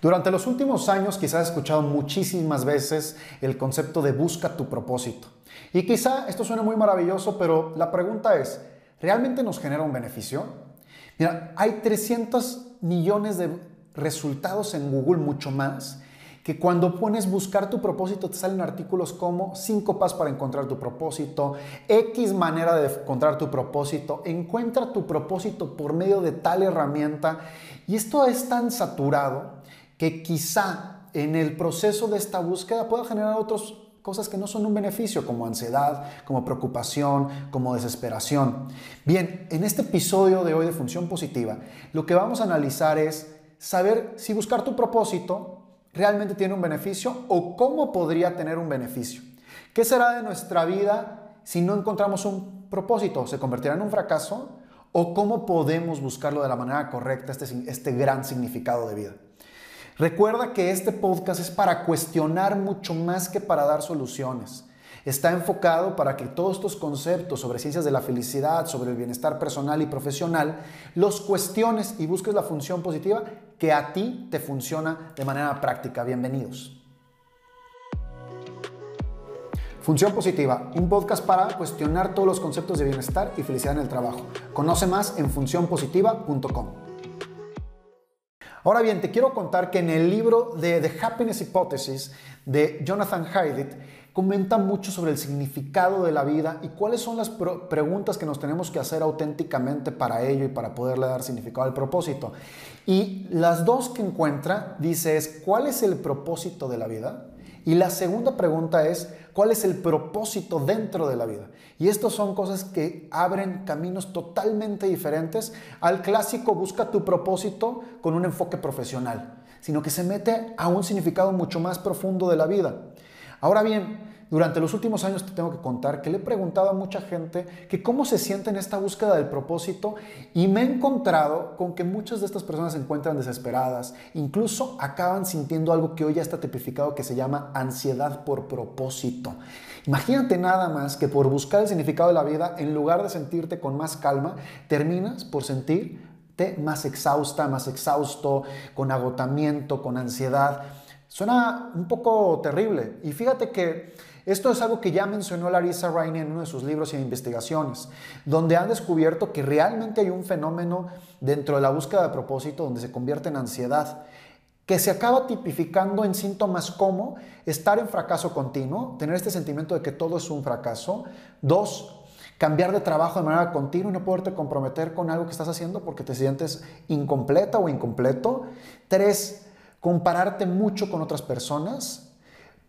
Durante los últimos años quizás has escuchado muchísimas veces el concepto de busca tu propósito. Y quizá esto suene muy maravilloso, pero la pregunta es, ¿realmente nos genera un beneficio? Mira, hay 300 millones de resultados en Google, mucho más, que cuando pones buscar tu propósito te salen artículos como 5 pasos para encontrar tu propósito, X manera de encontrar tu propósito, encuentra tu propósito por medio de tal herramienta. Y esto es tan saturado que quizá en el proceso de esta búsqueda pueda generar otras cosas que no son un beneficio, como ansiedad, como preocupación, como desesperación. Bien, en este episodio de hoy de Función Positiva, lo que vamos a analizar es saber si buscar tu propósito realmente tiene un beneficio o cómo podría tener un beneficio. ¿Qué será de nuestra vida si no encontramos un propósito? ¿Se convertirá en un fracaso? ¿O cómo podemos buscarlo de la manera correcta, este, este gran significado de vida? Recuerda que este podcast es para cuestionar mucho más que para dar soluciones. Está enfocado para que todos estos conceptos sobre ciencias de la felicidad, sobre el bienestar personal y profesional, los cuestiones y busques la función positiva que a ti te funciona de manera práctica. Bienvenidos. Función Positiva, un podcast para cuestionar todos los conceptos de bienestar y felicidad en el trabajo. Conoce más en funcionpositiva.com. Ahora bien, te quiero contar que en el libro de The Happiness Hypothesis de Jonathan Haidt comenta mucho sobre el significado de la vida y cuáles son las preguntas que nos tenemos que hacer auténticamente para ello y para poderle dar significado al propósito. Y las dos que encuentra dice es, ¿cuál es el propósito de la vida? Y la segunda pregunta es, ¿cuál es el propósito dentro de la vida? Y estas son cosas que abren caminos totalmente diferentes al clásico busca tu propósito con un enfoque profesional, sino que se mete a un significado mucho más profundo de la vida. Ahora bien, durante los últimos años te tengo que contar que le he preguntado a mucha gente que cómo se siente en esta búsqueda del propósito y me he encontrado con que muchas de estas personas se encuentran desesperadas, incluso acaban sintiendo algo que hoy ya está tipificado que se llama ansiedad por propósito. Imagínate nada más que por buscar el significado de la vida, en lugar de sentirte con más calma, terminas por sentirte más exhausta, más exhausto, con agotamiento, con ansiedad. Suena un poco terrible. Y fíjate que esto es algo que ya mencionó Larissa Rainey en uno de sus libros y investigaciones, donde han descubierto que realmente hay un fenómeno dentro de la búsqueda de propósito donde se convierte en ansiedad, que se acaba tipificando en síntomas como estar en fracaso continuo, tener este sentimiento de que todo es un fracaso. Dos, cambiar de trabajo de manera continua y no poderte comprometer con algo que estás haciendo porque te sientes incompleta o incompleto. Tres, compararte mucho con otras personas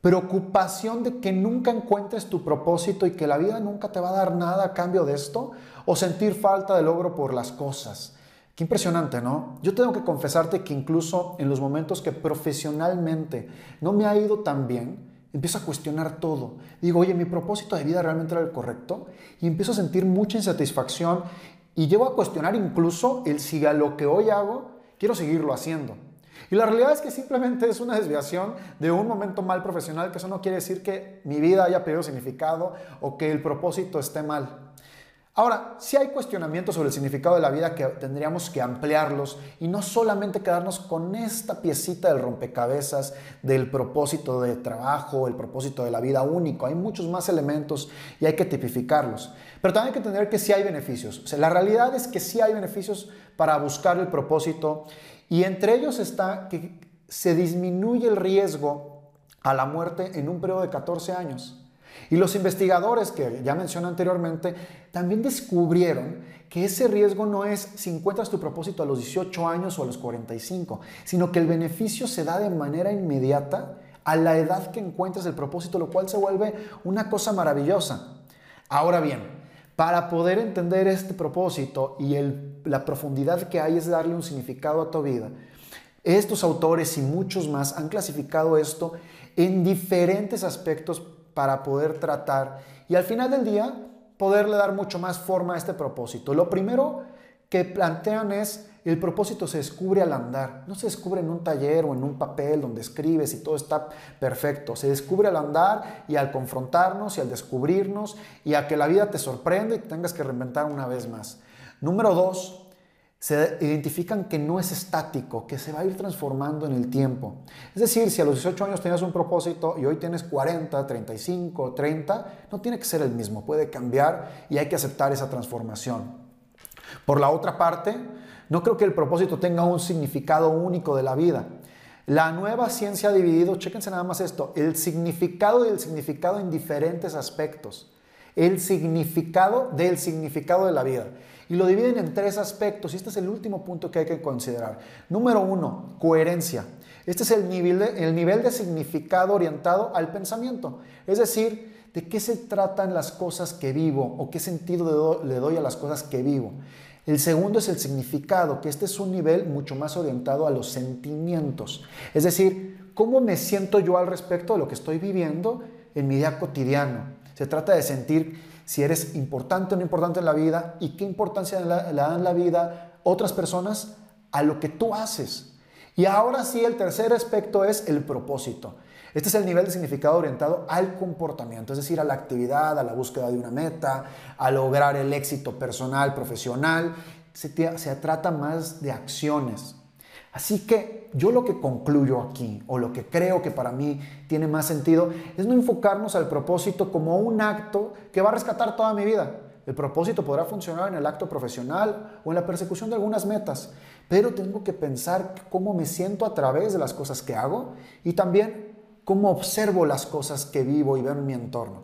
preocupación de que nunca encuentres tu propósito y que la vida nunca te va a dar nada a cambio de esto, o sentir falta de logro por las cosas. Qué impresionante, ¿no? Yo tengo que confesarte que incluso en los momentos que profesionalmente no me ha ido tan bien, empiezo a cuestionar todo. Digo, oye, mi propósito de vida realmente era el correcto y empiezo a sentir mucha insatisfacción y llego a cuestionar incluso el si a lo que hoy hago quiero seguirlo haciendo. Y la realidad es que simplemente es una desviación de un momento mal profesional, que eso no quiere decir que mi vida haya perdido significado o que el propósito esté mal. Ahora, si hay cuestionamientos sobre el significado de la vida que tendríamos que ampliarlos y no solamente quedarnos con esta piecita del rompecabezas del propósito de trabajo, el propósito de la vida único. Hay muchos más elementos y hay que tipificarlos. Pero también hay que entender que sí hay beneficios. O la realidad es que sí hay beneficios para buscar el propósito y entre ellos está que se disminuye el riesgo a la muerte en un periodo de 14 años. Y los investigadores que ya mencioné anteriormente también descubrieron que ese riesgo no es si encuentras tu propósito a los 18 años o a los 45, sino que el beneficio se da de manera inmediata a la edad que encuentras el propósito, lo cual se vuelve una cosa maravillosa. Ahora bien, para poder entender este propósito y la profundidad que hay es darle un significado a tu vida, estos autores y muchos más han clasificado esto en diferentes aspectos para poder tratar y al final del día poderle dar mucho más forma a este propósito. Lo primero que plantean es el propósito se descubre al andar, no se descubre en un taller o en un papel donde escribes y todo está perfecto, se descubre al andar y al confrontarnos y al descubrirnos y a que la vida te sorprende y tengas que reinventar una vez más. Número dos, se identifican que no es estático, que se va a ir transformando en el tiempo. Es decir, si a los 18 años tenías un propósito y hoy tienes 40, 35, 30, no tiene que ser el mismo, puede cambiar y hay que aceptar esa transformación. Por la otra parte, no creo que el propósito tenga un significado único de la vida. La nueva ciencia ha dividido, chéquense nada más esto, el significado y el significado en diferentes aspectos. El significado del significado de la vida y lo dividen en tres aspectos y este es el último punto que hay que considerar. Número uno, coherencia. Este es el nivel de, el nivel de significado orientado al pensamiento, es decir, de qué se tratan las cosas que vivo o qué sentido le doy a las cosas que vivo. El segundo es el significado, que este es un nivel mucho más orientado a los sentimientos, es decir, cómo me siento yo al respecto de lo que estoy viviendo en mi día cotidiano. Se trata de sentir si eres importante o no importante en la vida y qué importancia le dan la vida otras personas a lo que tú haces. Y ahora sí, el tercer aspecto es el propósito. Este es el nivel de significado orientado al comportamiento, es decir, a la actividad, a la búsqueda de una meta, a lograr el éxito personal, profesional. Se trata más de acciones. Así que yo lo que concluyo aquí, o lo que creo que para mí tiene más sentido, es no enfocarnos al propósito como un acto que va a rescatar toda mi vida. El propósito podrá funcionar en el acto profesional o en la persecución de algunas metas, pero tengo que pensar cómo me siento a través de las cosas que hago y también cómo observo las cosas que vivo y veo en mi entorno.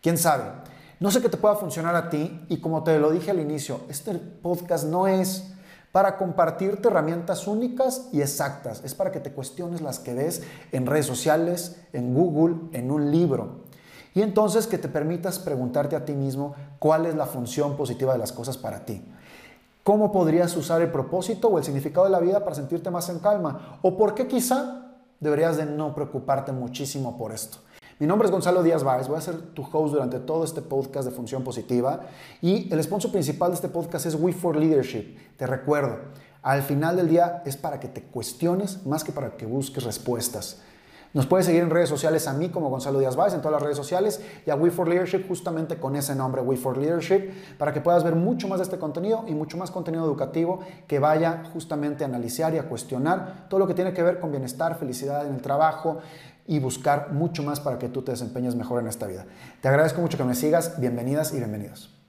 ¿Quién sabe? No sé qué te pueda funcionar a ti y como te lo dije al inicio, este podcast no es para compartirte herramientas únicas y exactas. Es para que te cuestiones las que ves en redes sociales, en Google, en un libro. Y entonces que te permitas preguntarte a ti mismo cuál es la función positiva de las cosas para ti. ¿Cómo podrías usar el propósito o el significado de la vida para sentirte más en calma? ¿O por qué quizá deberías de no preocuparte muchísimo por esto? Mi nombre es Gonzalo Díaz Báez, voy a ser tu host durante todo este podcast de Función Positiva y el sponsor principal de este podcast es We for Leadership. Te recuerdo, al final del día es para que te cuestiones más que para que busques respuestas. Nos puedes seguir en redes sociales a mí como Gonzalo Díaz Báez en todas las redes sociales y a We for Leadership justamente con ese nombre, We for Leadership, para que puedas ver mucho más de este contenido y mucho más contenido educativo que vaya justamente a analizar y a cuestionar todo lo que tiene que ver con bienestar, felicidad en el trabajo, y buscar mucho más para que tú te desempeñes mejor en esta vida. Te agradezco mucho que me sigas, bienvenidas y bienvenidos.